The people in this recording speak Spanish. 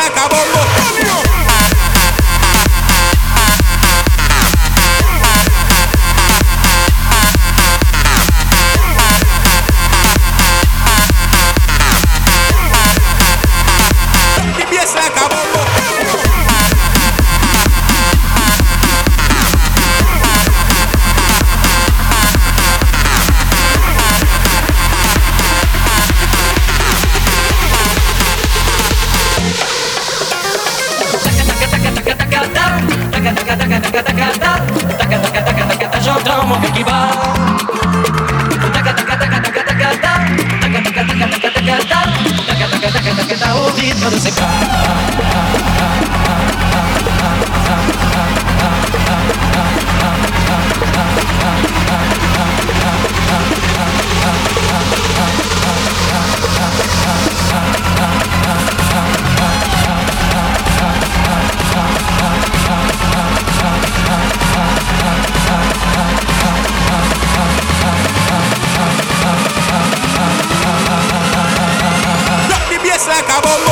acabó los Ouvi pra você cantar acabou.